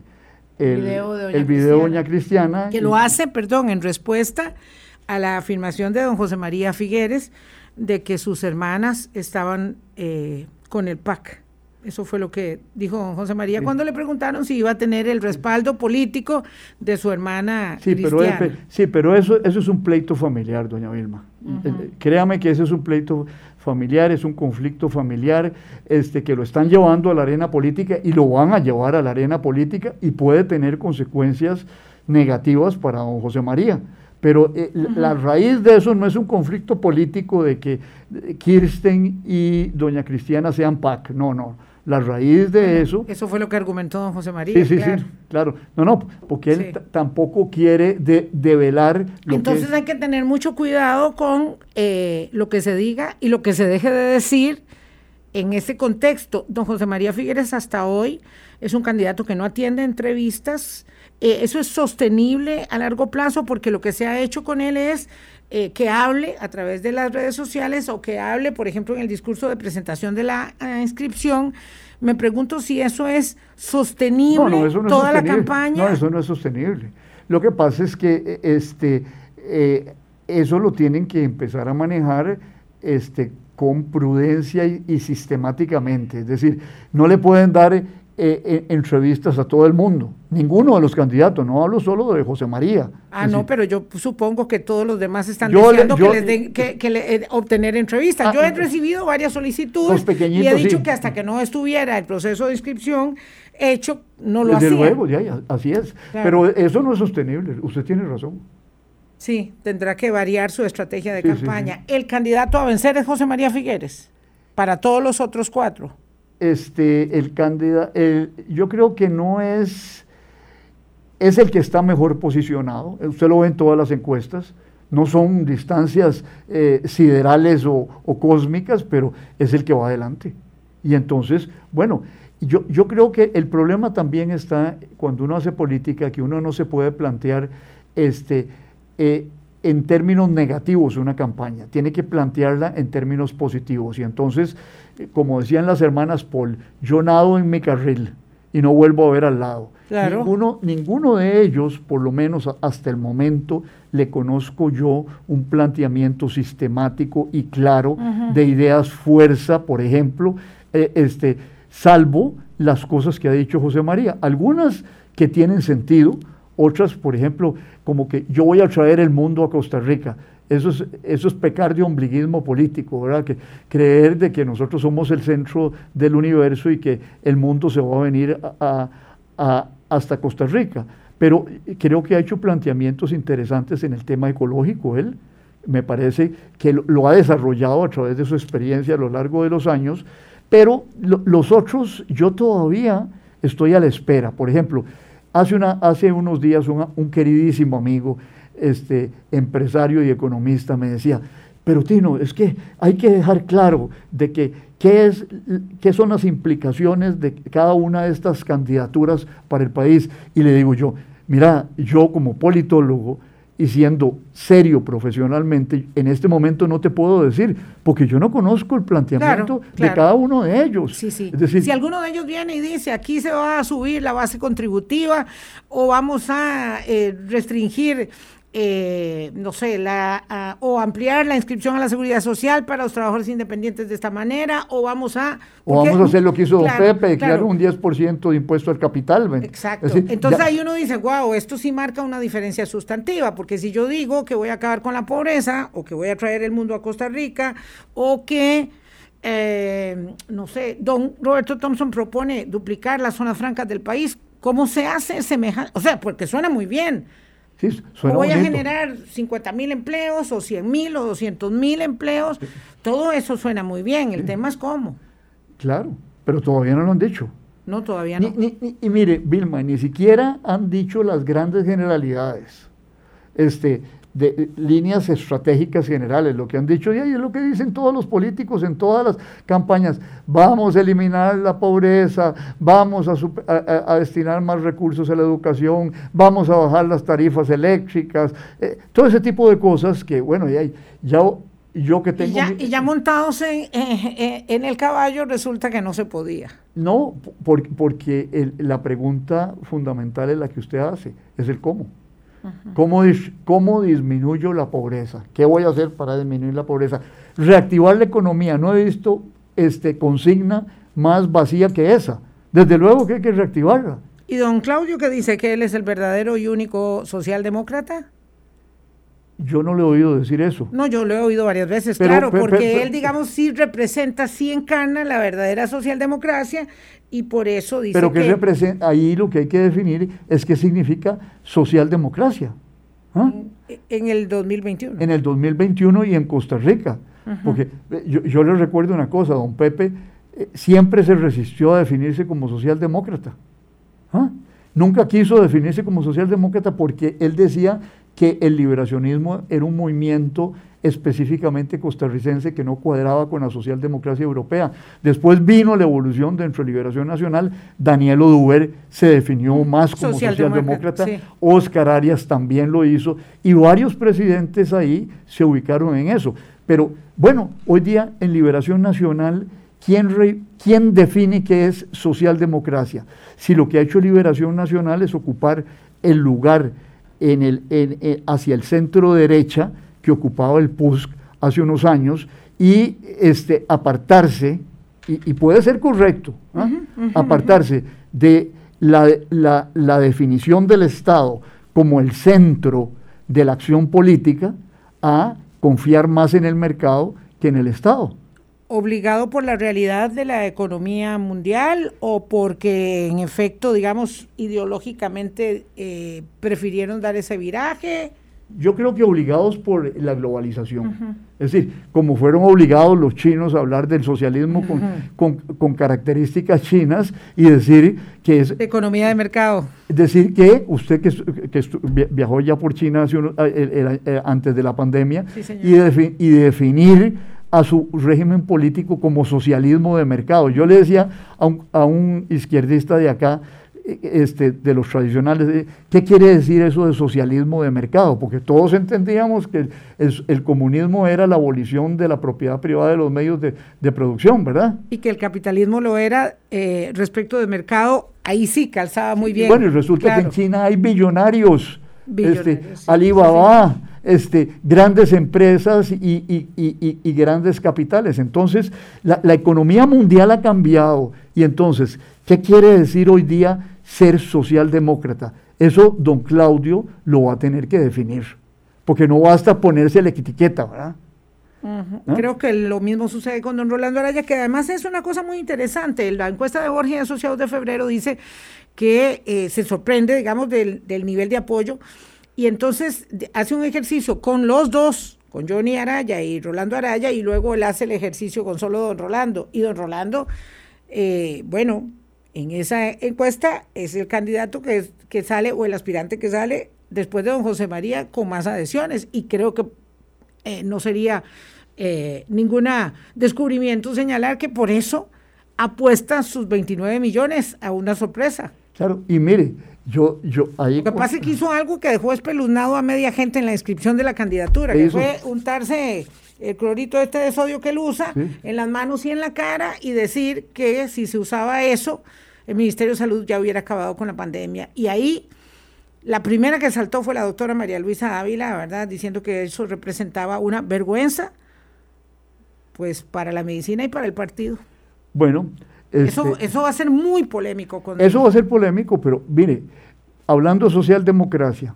el, video de Doña, Cristiana, Doña Cristiana. Que lo hace, perdón, en respuesta a la afirmación de don José María Figueres de que sus hermanas estaban eh, con el PAC. Eso fue lo que dijo don José María cuando le preguntaron si iba a tener el respaldo político de su hermana sí, Pero, sí, pero eso, eso es un pleito familiar, doña Vilma. Eh, créame que ese es un pleito familiar, es un conflicto familiar este, que lo están llevando a la arena política y lo van a llevar a la arena política y puede tener consecuencias negativas para don José María. Pero eh, la raíz de eso no es un conflicto político de que Kirsten y doña Cristiana sean PAC, no, no la raíz de eso... Eso fue lo que argumentó don José María. Sí, sí, sí, claro. No, no, porque él tampoco quiere de, develar lo Entonces hay que tener mucho cuidado con eh, lo que se diga y lo que se deje de decir en ese contexto. Don José María Figueres hasta hoy es un candidato que no atiende entrevistas. Eh, eso es sostenible a largo plazo porque lo que se ha hecho con él es eh, que hable a través de las redes sociales o que hable, por ejemplo, en el discurso de presentación de la eh, inscripción. Me pregunto si eso es sostenible toda la campaña. No, eso no es sostenible. Lo que pasa es que eh, este, eso lo tienen que empezar a manejar este, con prudencia y, y sistemáticamente. Es decir, no le pueden dar eh, entrevistas a todo el mundo. Ninguno de los candidatos, no hablo solo de José María. Ah, no, pero yo supongo que todos los demás están diciendo que les den que, eh, obtener entrevistas. Ah, yo he recibido varias solicitudes y he dicho que hasta que no estuviera el proceso de inscripción hecho, no lo hacía. Desde luego, ya, así es. Pero eso no es sostenible, usted tiene razón. Sí, tendrá que variar su estrategia de campaña. El candidato a vencer es José María Figueres, para todos los otros cuatro este, el candidato, yo creo que no es, es el que está mejor posicionado, usted lo ve en todas las encuestas, no son distancias eh, siderales o, cósmicas, pero es el que va adelante. Y entonces, bueno, yo, yo creo que el problema también está cuando uno hace política, que uno no se puede plantear este, eh, en términos negativos una campaña, tiene que plantearla en términos positivos. Y entonces, eh, como decían las hermanas Paul, yo nado en mi carril y no vuelvo a ver al lado. Ninguno, ninguno de ellos, por lo menos hasta el momento, le conozco yo un planteamiento sistemático y claro de ideas fuerza, por ejemplo, eh, este, salvo las cosas que ha dicho José María. Algunas que tienen sentido, otras, por ejemplo, como que yo voy a traer el mundo a Costa Rica. Eso es, eso es pecar de ombliguismo político, ¿verdad? Que creer de que nosotros somos el centro del universo y que el mundo se va a venir hasta Costa Rica. Pero creo que ha hecho planteamientos interesantes en el tema ecológico, él. me parece que lo, ha desarrollado a través de su experiencia a lo largo de los años, pero los otros yo todavía estoy a la espera. Por ejemplo, hace, unos días un, queridísimo amigo, este, empresario y economista, me decía, pero Tino, es que hay que dejar claro de que qué, es, qué son las implicaciones de cada una de estas candidaturas para el país. Y le digo yo, mira, yo como politólogo, y siendo serio profesionalmente, en este momento no te puedo decir, porque yo no conozco el planteamiento de cada uno de ellos. Sí, sí. si alguno de ellos viene y dice, aquí se va a subir la base contributiva o vamos a eh, restringir eh, no sé, la, o ampliar la inscripción a la seguridad social para los trabajadores independientes de esta manera, o vamos a... O vamos a hacer lo que hizo Don Pepe, crear un 10% de impuesto al capital. Exacto. Entonces ahí uno dice, wow, esto sí marca una diferencia sustantiva, porque si yo digo que voy a acabar con la pobreza, o que voy a traer el mundo a Costa Rica, o que... Eh, no sé, don Roberto Thompson propone duplicar las zonas francas del país. ¿Cómo se hace semejante? O sea, porque suena muy bien, voy a generar 50 mil empleos o 100 mil o 200 mil empleos. Todo eso suena muy bien. El tema es cómo. Claro, pero todavía no lo han dicho. No, todavía no. y mire, Vilma, ni siquiera han dicho las grandes generalidades. Este, de líneas estratégicas generales. Lo que han dicho y es lo que dicen todos los políticos en todas las campañas. Vamos a eliminar la pobreza, vamos a, destinar más recursos a la educación, vamos a bajar las tarifas eléctricas, eh, todo ese tipo de cosas que, bueno, ya, ya yo que tengo... Y ya, montados en, en, el caballo resulta que no se podía. No, porque la pregunta fundamental es la que usted hace, es el cómo. ¿Cómo, ¿Cómo disminuyo la pobreza? ¿Qué voy a hacer para disminuir la pobreza? Reactivar la economía. No he visto este, consigna más vacía que esa. Desde luego que hay que reactivarla. ¿Y don Claudio que dice que él es el verdadero y único socialdemócrata? Yo no le he oído decir eso. No, yo lo he oído varias veces, claro, porque él, digamos, sí representa, sí encarna la verdadera socialdemocracia y por eso dice Pero que, representa, ahí lo que hay que definir es qué significa socialdemocracia. ¿ah? En, el 2021. En el 2021 y en Costa Rica. Porque yo, yo, le recuerdo una cosa, don Pepe eh, siempre se resistió a definirse como socialdemócrata. ¿ah? Nunca quiso definirse como socialdemócrata porque él decía que el liberacionismo era un movimiento específicamente costarricense que no cuadraba con la socialdemocracia europea. Después vino la evolución dentro de Liberación Nacional, Daniel Oduber se definió más como socialdemócrata, Oscar Arias también lo hizo, y varios presidentes ahí se ubicaron en eso. Pero bueno, hoy día en Liberación Nacional, ¿quién, ¿quién define qué es socialdemocracia? Si lo que ha hecho Liberación Nacional es ocupar el lugar en el, hacia el centro derecha que ocupaba el PUSC hace unos años y este, apartarse, y, puede ser correcto, ¿ah? apartarse de la, la, definición del Estado como el centro de la acción política a confiar más en el mercado que en el Estado obligado por la realidad de la economía mundial o porque en efecto, digamos, ideológicamente eh, prefirieron dar ese viraje? Yo creo que obligados por la globalización. Es decir, como fueron obligados los chinos a hablar del socialismo con, características chinas y decir que es... economía de mercado. Decir que usted que, viajó ya por China antes de la pandemia y, y definir a su régimen político como socialismo de mercado. Yo le decía a un, izquierdista de acá, e, este, de los tradicionales, eh, ¿qué quiere decir eso de socialismo de mercado? Porque todos entendíamos que el, comunismo era la abolición de la propiedad privada de los medios de, producción, ¿verdad? Y que el capitalismo lo era eh, respecto de mercado, ahí sí calzaba muy bien. Bueno, y resulta que en China hay billonarios, este, Alibaba este, grandes empresas y, grandes capitales. Entonces, la, economía mundial ha cambiado. Y entonces, ¿qué quiere decir hoy día ser socialdemócrata? Eso don Claudio lo va a tener que definir, porque no basta ponerse la etiqueta, ¿verdad? Creo que lo mismo sucede con don Rolando Araya, que además es una cosa muy interesante. La encuesta de Borges Asociados de febrero dice que eh, se sorprende, digamos, del, nivel de apoyo y entonces hace un ejercicio con los dos, con Johnny Araya y Rolando Araya, y luego él hace el ejercicio con solo don Rolando. Y don Rolando, eh, bueno, en esa encuesta es el candidato que, que sale o el aspirante que sale después de don José María con más adhesiones. Y creo que eh, no sería eh, ningún descubrimiento señalar que por eso apuestan sus 29 millones a una sorpresa. Claro, y mire, yo, yo ahí... Lo que pasa es que hizo algo que dejó espeluznado a media gente en la inscripción de la candidatura, que fue untarse el clorito este de sodio que él usa en las manos y en la cara y decir que si se usaba eso, el Ministerio de Salud ya hubiera acabado con la pandemia. Y ahí la primera que saltó fue la doctora María Luisa Ávila, ¿verdad? Diciendo que eso representaba una vergüenza, pues, para la medicina y para el partido. Bueno. Eso, este, eso va a ser muy polémico. Con eso va a ser polémico, pero mire, hablando de socialdemocracia,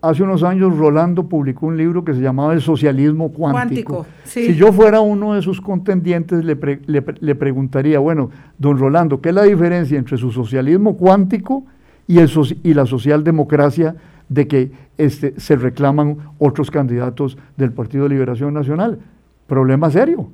hace unos años Rolando publicó un libro que se llamaba El socialismo cuántico. Si yo fuera uno de sus contendientes, le, le, preguntaría, bueno, don Rolando, ¿qué es la diferencia entre su socialismo cuántico y, el y la socialdemocracia de que este, se reclaman otros candidatos del Partido de Liberación Nacional. Problema serio.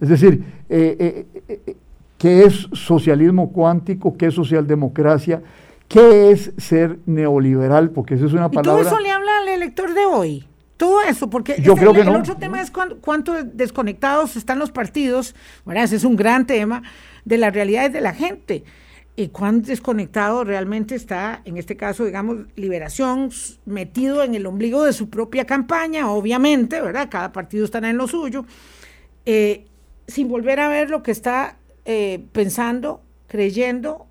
Es decir, eh, eh, eh, ¿qué es socialismo cuántico? ¿Qué es socialdemocracia? ¿Qué es ser neoliberal? Porque eso es una palabra... ¿Y todo eso le habla al elector de hoy? Todo eso, porque Yo creo que el otro tema es cuánto, desconectados están los partidos, bueno, ese es un gran tema, de las realidades de la gente y cuán desconectado realmente está, en este caso, digamos, Liberación, metido en el ombligo de su propia campaña, obviamente, ¿verdad? Cada partido está en lo suyo, eh, sin volver a ver lo que está eh, pensando, creyendo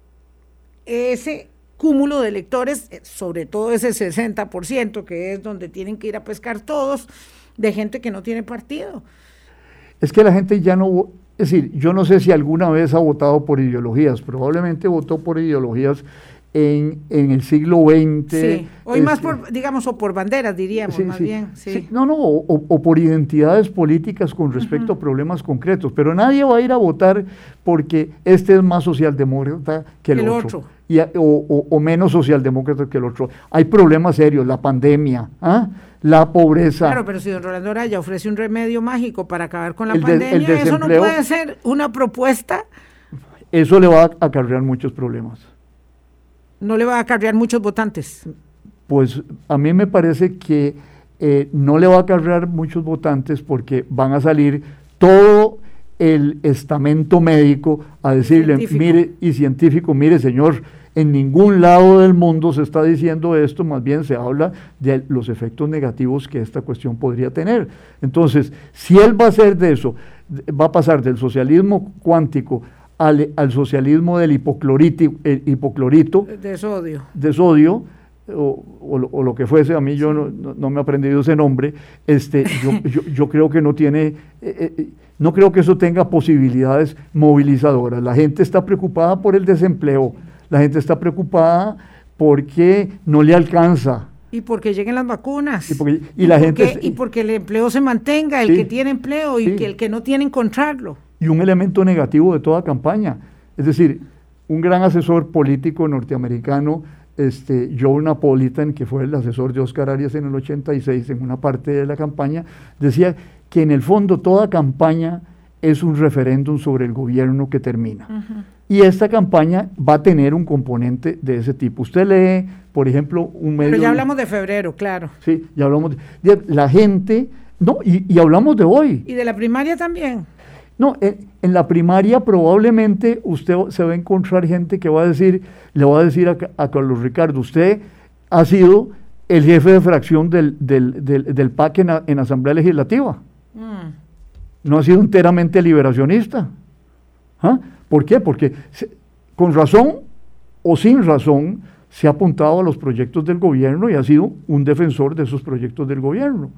ese cúmulo de electores, eh, sobre todo ese 60%, que es donde tienen que ir a pescar todos, de gente que no tiene partido. Es que la gente ya no es decir, yo no sé si alguna vez ha votado por ideologías, probablemente votó por ideologías en, el siglo XX. Sí, hoy más este, por, digamos, o por banderas, diríamos, más bien. Sí. no, no, o, por identidades políticas con respecto a problemas concretos, pero nadie va a ir a votar porque este es más socialdemócrata que el, otro. Y, o, menos socialdemócrata que el otro. Hay problemas serios, la pandemia, ¿ah? la pobreza. Claro, pero si don Rolando Araya ofrece un remedio mágico para acabar con la pandemia, eso no puede ser una propuesta. Eso le va a acarrear muchos problemas. No le va a acarrear muchos votantes. Pues a mí me parece que eh, no le va a acarrear muchos votantes porque van a salir todo el estamento médico a decirle, mire, y científico, mire señor, en ningún lado del mundo se está diciendo esto, más bien se habla de los efectos negativos que esta cuestión podría tener. Entonces, si él va a hacer de eso, va a pasar del socialismo cuántico al, socialismo del hipoclorito, de sodio, de sodio o, lo que fuese, a mí yo no, me he aprendido ese nombre, este, yo, creo que no tiene, eh, eh, no creo que eso tenga posibilidades movilizadoras. La gente está preocupada por el desempleo, la gente está preocupada porque no le alcanza. Y porque lleguen las vacunas. Y, porque, la gente, y porque el empleo se mantenga, el que tiene empleo y que el que no tiene encontrarlo. Y un elemento negativo de toda campaña. Es decir, un gran asesor político norteamericano, este, Joe Napolitan, que fue el asesor de Oscar Arias en el 86, en una parte de la campaña, decía que en el fondo toda campaña es un referéndum sobre el gobierno que termina. Y esta campaña va a tener un componente de ese tipo. Usted lee, por ejemplo, un medio... Pero ya hablamos de febrero, claro. Sí, ya hablamos de... la gente... No, y, hablamos de hoy. Y de la primaria también. No, en, la primaria probablemente usted se va a encontrar gente que va a decir, le va a decir a, Carlos Ricardo, usted ha sido el jefe de fracción del, del, PAC en, Asamblea Legislativa. Mm. No ha sido enteramente liberacionista. ¿Ah? ¿Por qué? Porque con razón o sin razón se ha apuntado a los proyectos del gobierno y ha sido un defensor de esos proyectos del gobierno.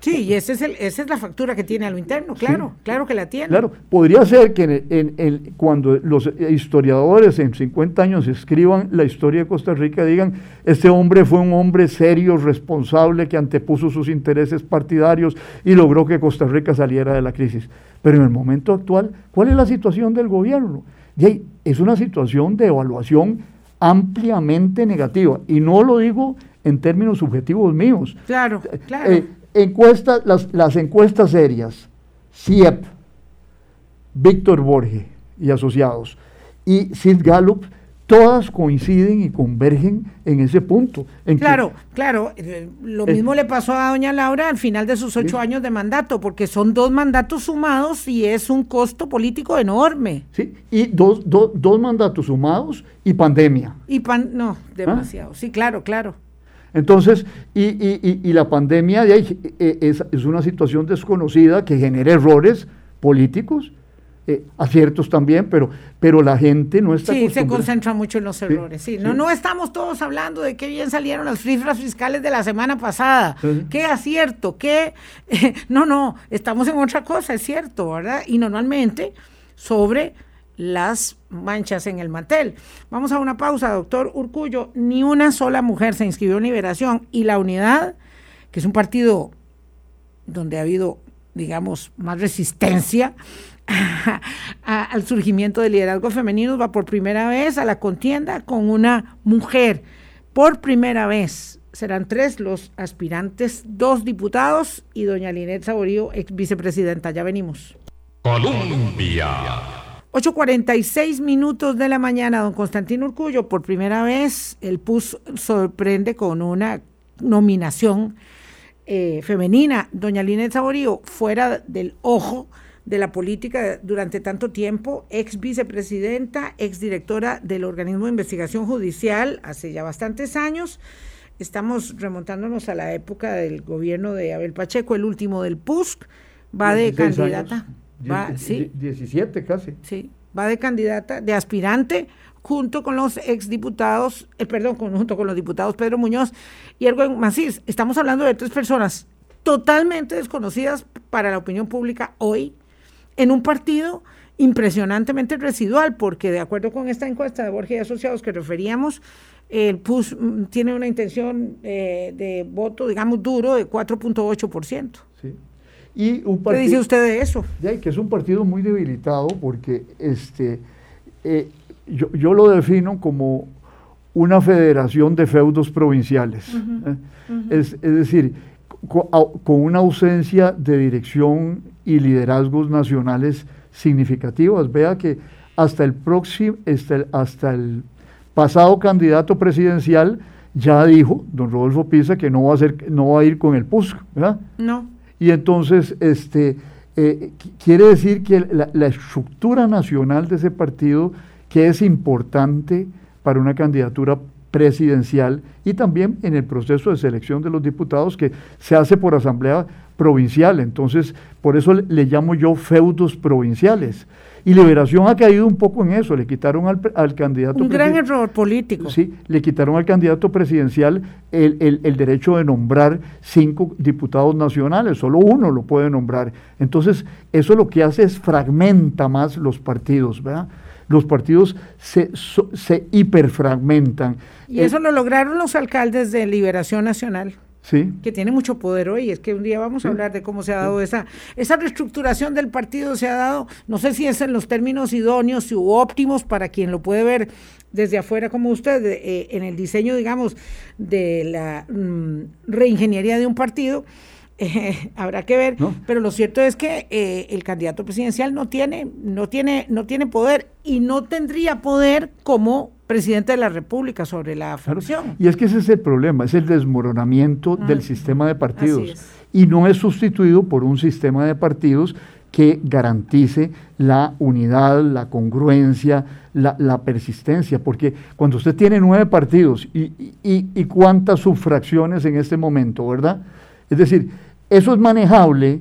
Sí, y ese es el, esa es la factura que tiene a lo interno, claro, claro que la tiene. Claro, podría ser que en, cuando los historiadores en 50 años escriban la historia de Costa Rica digan, este hombre fue un hombre serio, responsable, que antepuso sus intereses partidarios y logró que Costa Rica saliera de la crisis. Pero en el momento actual, ¿cuál es la situación del gobierno? Y es una situación de evaluación ampliamente negativa. Y no lo digo en términos subjetivos míos. Claro, claro. Eh, encuestas, las, las encuestas serias, CIEP, Víctor Borge y asociados, y Sid Gallup, todas coinciden y convergen en ese punto. claro, claro. Eh, lo mismo le pasó a doña Laura al final de sus ocho años de mandato, porque son dos mandatos sumados y es un costo político enorme. Sí, y dos, dos mandatos sumados y pandemia. Y pan, no, demasiado. Sí, claro, claro. Entonces, y, y, y, la pandemia de ahí, eh, es, es una situación desconocida que genera errores políticos eh, aciertos también, pero, pero la gente no está... Sí, se concentra mucho en los errores, sí. No, no estamos todos hablando de qué bien salieron las cifras fiscales de la semana pasada, qué acierto, qué... no, no, estamos en otra cosa, es cierto, ¿verdad? Y normalmente sobre las manchas en el mantel. Vamos a una pausa, doctor Urcullo. Ni una sola mujer se inscribió en Liberación y la unidad, que es un partido donde ha habido, digamos, más resistencia, al surgimiento del liderazgo femenino, va por primera vez a la contienda con una mujer. Por primera vez serán tres los aspirantes, dos diputados y doña Linet Saborío, ex vicepresidenta. Ya venimos. Colombia. 8.46 minutos de la mañana, don Constantino Urcullo, por primera vez el PUS sorprende con una nominación eh, femenina. Doña Linet Saborío, fuera del ojo de la política durante tanto tiempo, ex vicepresidenta, ex directora del organismo de investigación judicial hace ya bastantes años. Estamos remontándonos a la época del gobierno de Abel Pacheco, el último del PUSC, va de candidata. Va, sí, 17 casi. Sí, va de candidata, de aspirante, junto con los exdiputados, eh, perdón, junto con los diputados Pedro Muñoz y Erwin Macís. Estamos hablando de tres personas totalmente desconocidas para la opinión pública hoy, en un partido impresionantemente residual, porque de acuerdo con esta encuesta de Borges y Asociados que referíamos, el PUS mm, tiene una intención eh, de voto, digamos, duro de 4.8%. Sí. Y un partido, ¿Qué dice usted de eso? que es un partido muy debilitado porque este, eh, yo, lo defino como una federación de feudos provinciales. ¿eh? Es, es, decir, con una ausencia de dirección y liderazgos nacionales significativas. Vea que hasta el próximo, hasta el, pasado candidato presidencial ya dijo, don Rodolfo Pisa, que no va a ser, no va a ir con el PUSC, ¿verdad? No. Y entonces, este, eh, quiere decir que la, la, estructura nacional de ese partido, que es importante para una candidatura presidencial y también en el proceso de selección de los diputados que se hace por asamblea provincial. Entonces, por eso le, llamo yo feudos provinciales. Y Liberación ha caído un poco en eso, le quitaron al, candidato... Un gran error político. Sí, le quitaron al candidato presidencial el, el, derecho de nombrar cinco diputados nacionales, solo uno lo puede nombrar. Entonces, eso lo que hace es fragmenta más los partidos, ¿verdad? Los partidos se, se hiperfragmentan. Y eso lo lograron los alcaldes de Liberación Nacional que tiene mucho poder hoy. Es que un día vamos a hablar de cómo se ha dado esa, esa reestructuración del partido, se ha dado, no sé si es en los términos idóneos u óptimos para quien lo puede ver desde afuera como usted, eh, en el diseño, digamos, de la mm, reingeniería de un partido. Eh, habrá que ver, pero lo cierto es que eh, el candidato presidencial no tiene, no tiene, no tiene poder y no tendría poder como presidente de la República sobre la función. Y es que ese es el problema, es el desmoronamiento del sistema de partidos. Y no es sustituido por un sistema de partidos que garantice la unidad, la congruencia, la, persistencia, porque cuando usted tiene nueve partidos y, y, cuántas subfracciones en este momento, ¿verdad? Es decir, eso es manejable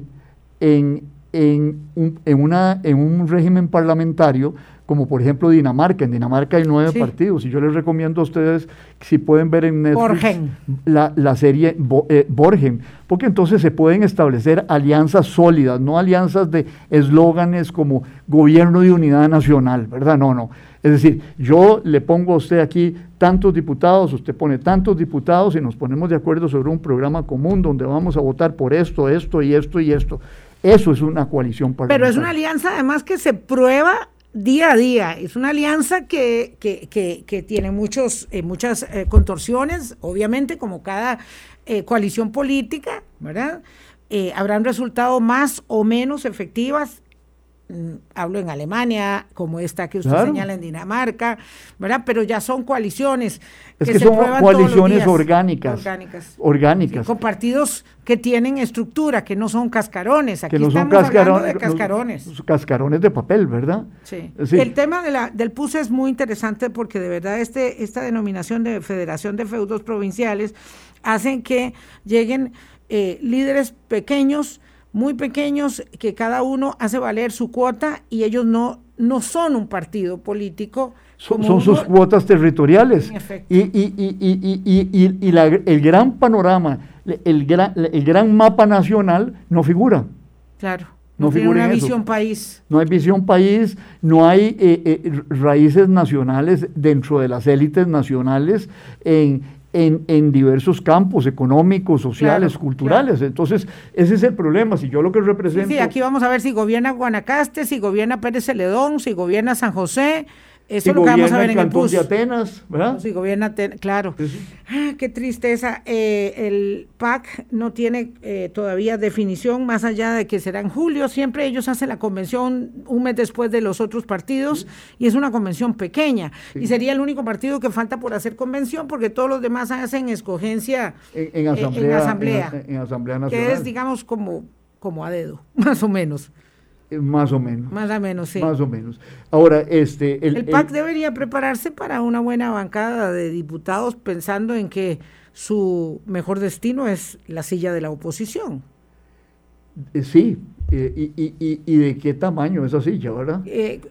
en, en, un, en, una, en un régimen parlamentario como por ejemplo Dinamarca. En Dinamarca hay nueve partidos y yo les recomiendo a ustedes, si pueden ver en Netflix la, la, serie eh, Borgen, porque entonces se pueden establecer alianzas sólidas, no alianzas de eslóganes como gobierno de unidad nacional, ¿verdad? No, no. Es decir, yo le pongo a usted aquí tantos diputados, usted pone tantos diputados y nos ponemos de acuerdo sobre un programa común donde vamos a votar por esto, esto y esto y esto. Eso es una coalición parlamentaria. Pero es una alianza además que se prueba día a día. Es una alianza que, que, que, tiene muchos, eh, muchas eh, contorsiones, obviamente, como cada eh, coalición política, ¿verdad? Habrán resultado más o menos efectivas hablo en Alemania, como esta que usted señala en Dinamarca, ¿verdad? Pero ya son coaliciones. Es que, son coaliciones orgánicas. Orgánicas. con partidos que tienen estructura, que no son cascarones. Aquí que no son cascarones, de cascarones. cascarones de papel, ¿verdad? Sí. El tema de la, del PUS es muy interesante porque de verdad este, esta denominación de Federación de Feudos Provinciales hacen que lleguen eh, líderes pequeños muy pequeños que cada uno hace valer su cuota y ellos no, no son un partido político. Son, sus cuotas territoriales. Y, y, y, y la, el gran panorama, el gran, el gran mapa nacional no figura. Claro. No, hay una visión país. No hay visión país, no hay eh, eh, raíces nacionales dentro de las élites nacionales en, en, diversos campos económicos, sociales, culturales. Entonces, ese es el problema. Si yo lo que represento... Sí, aquí vamos a ver si gobierna Guanacaste, si gobierna Pérez Celedón, si gobierna San José, eso es lo que vamos a ver en el PUS. de Atenas, ¿verdad? Sí, gobierna claro. Ah, qué tristeza. Eh, el PAC no tiene eh, todavía definición más allá de que será en julio. Siempre ellos hacen la convención un mes después de los otros partidos y es una convención pequeña. Y sería el único partido que falta por hacer convención porque todos los demás hacen escogencia en, asamblea, en, asamblea, nacional. Que es, digamos, como, como a dedo, más o menos. Eh, más o menos. Más o menos, sí. Más o menos. Ahora, este... El, PAC debería prepararse para una buena bancada de diputados pensando en que su mejor destino es la silla de la oposición. Eh, sí, eh, y, de qué tamaño esa silla, verdad?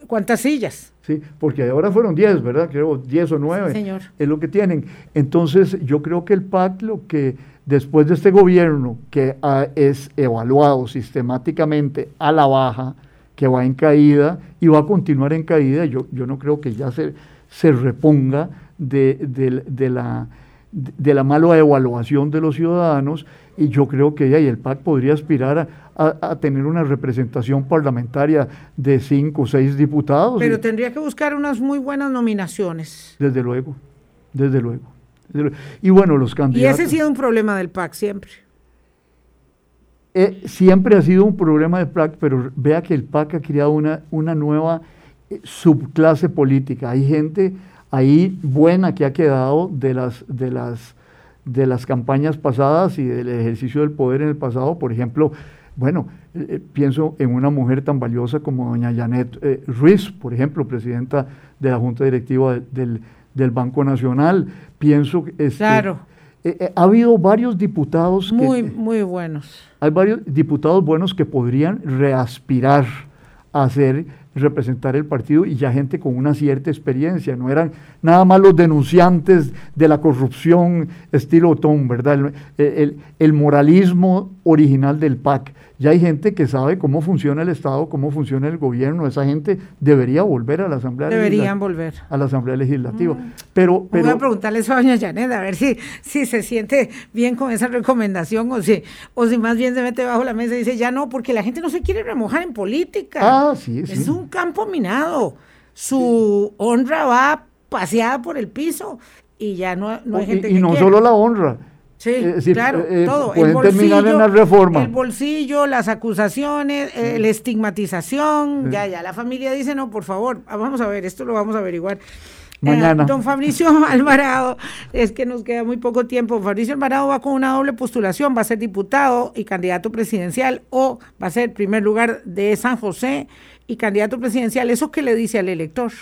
¿Cuántas sillas? Sí, porque ahora fueron 10, ¿verdad? Creo 10 o 9. señor. Es lo que tienen. Entonces, yo creo que el PAC lo que después de este gobierno que es evaluado sistemáticamente a la baja, que va en caída y va a continuar en caída, yo, yo no creo que ya se, se reponga de, la, de la mala evaluación de los ciudadanos y yo creo que ya, y el PAC podría aspirar a, tener una representación parlamentaria de cinco o seis diputados. Pero tendría que buscar unas muy buenas nominaciones. Desde luego, desde luego. Y bueno, los candidatos. Y ese ha sido un problema del PAC siempre. Eh, siempre ha sido un problema del PAC, pero vea que el PAC ha creado una, una nueva eh, subclase política. Hay gente ahí buena que ha quedado de las, de las, de las campañas pasadas y del ejercicio del poder en el pasado. Por ejemplo, bueno, eh, pienso en una mujer tan valiosa como doña Janet Ruiz, por ejemplo, presidenta de la Junta Directiva del, del Banco Nacional. Pienso que este, claro. Eh, eh, ha habido varios diputados muy muy buenos. Hay varios diputados buenos que podrían reaspirar a hacer representar el partido y ya gente con una cierta experiencia, no eran nada más los denunciantes de la corrupción estilo Tom, ¿verdad? el, el moralismo original del PAC. Ya hay gente que sabe cómo funciona el Estado, cómo funciona el gobierno. Esa gente debería volver a la Asamblea Deberían volver. A la Asamblea Legislativa. Mm. Pero, pero, Voy a preguntarle eso a doña Janet, a ver si, si se siente bien con esa recomendación o si, o si más bien se mete bajo la mesa y dice, ya no, porque la gente no se quiere remojar en política. Ah, sí, sí. Es un campo minado. Su honra va paseada por el piso y ya no, no hay gente y, y no solo la honra Sí, claro, eh, eh, todo. el bolsillo, en la reforma. El bolsillo, las acusaciones, eh, la estigmatización. Ya, ya, la familia dice, no, por favor, ah, vamos a ver, esto lo vamos a averiguar. Mañana. don Fabricio Alvarado, es que nos queda muy poco tiempo. Fabricio Alvarado va con una doble postulación, va a ser diputado y candidato presidencial o va a ser primer lugar de San José y candidato presidencial. ¿Eso qué le dice al elector?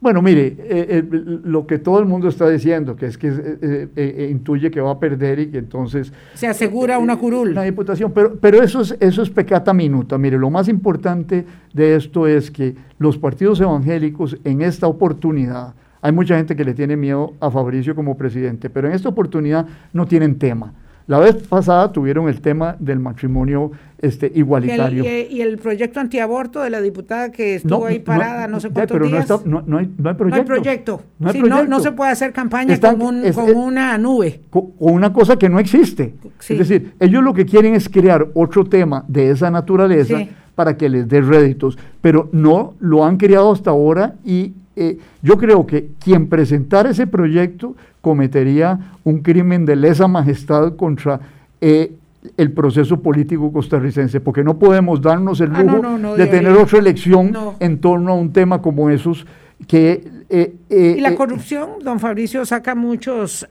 Bueno, mire, eh, eh, lo que todo el mundo está diciendo, que es que eh, intuye que va a perder y que entonces... Se asegura una curul. Una diputación, pero, pero eso, es, eso es pecata minuta. Mire, lo más importante de esto es que los partidos evangélicos en esta oportunidad, hay mucha gente que le tiene miedo a Fabricio como presidente, pero en esta oportunidad no tienen tema. La vez pasada tuvieron el tema del matrimonio este, igualitario. Y el, proyecto antiaborto de la diputada que estuvo ahí parada no, sé cuántos pero días. No, no, hay, no hay proyecto. No hay proyecto. No, se puede hacer campaña con, una nube. Con, una cosa que no existe. Es decir, ellos lo que quieren es crear otro tema de esa naturaleza para que les dé réditos, pero no lo han creado hasta ahora y eh, yo creo que quien presentara ese proyecto cometería un crimen de lesa majestad contra eh, el proceso político costarricense, porque no podemos darnos el ah, lujo de tener otra elección en torno a un tema como esos que... Eh, eh, y la corrupción, don Fabricio saca muchos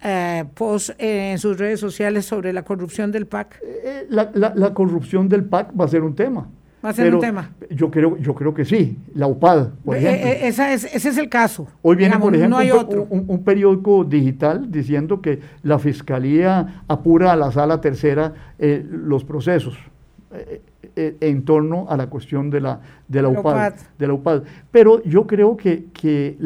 posts en sus redes sociales sobre la corrupción del PAC. la corrupción del PAC va a ser un tema. Va a ser un tema. Yo creo, yo creo que sí. La UPAD, por eh, ejemplo. Eh, ese es el caso. Hoy viene, por ejemplo, un, periódico digital diciendo que la fiscalía apura a la sala tercera eh, los procesos en torno a la cuestión de la, de la, UPAD, de la UPAD. Pero yo creo que, que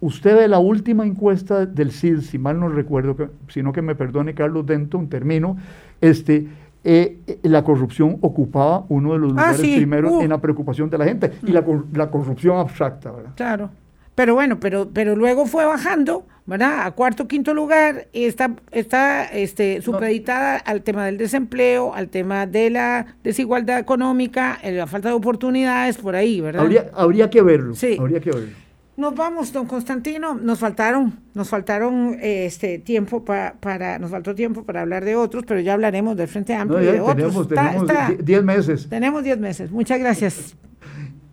usted de la última encuesta del CID, si mal no recuerdo, sino que me perdone Carlos Denton, termino, este eh, eh, la corrupción ocupaba uno de los ah, lugares primeros uh. en la preocupación de la gente y la, la, corrupción abstracta, ¿verdad? Claro. Pero bueno, pero, pero luego fue bajando, ¿verdad? A cuarto, quinto lugar y está, está este, supeditada al tema del desempleo, al tema de la desigualdad económica, la falta de oportunidades, por ahí, ¿verdad? Habría, habría que verlo. Sí. Habría que verlo. Nos vamos, don Constantino. Nos faltaron, nos faltaron este tiempo para, nos faltó tiempo para hablar de otros, pero ya hablaremos del Frente Amplio y de tenemos, otros. Tenemos 10 meses. Tenemos 10 meses. Muchas gracias.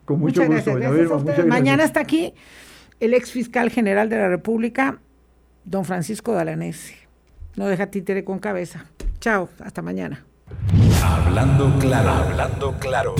Con mucho muchas gusto. Gracias. Mañana está aquí el ex fiscal general de la República, don Francisco Dalanese. No deja títere con cabeza. Chao, hasta mañana. Hablando claro, hablando claro.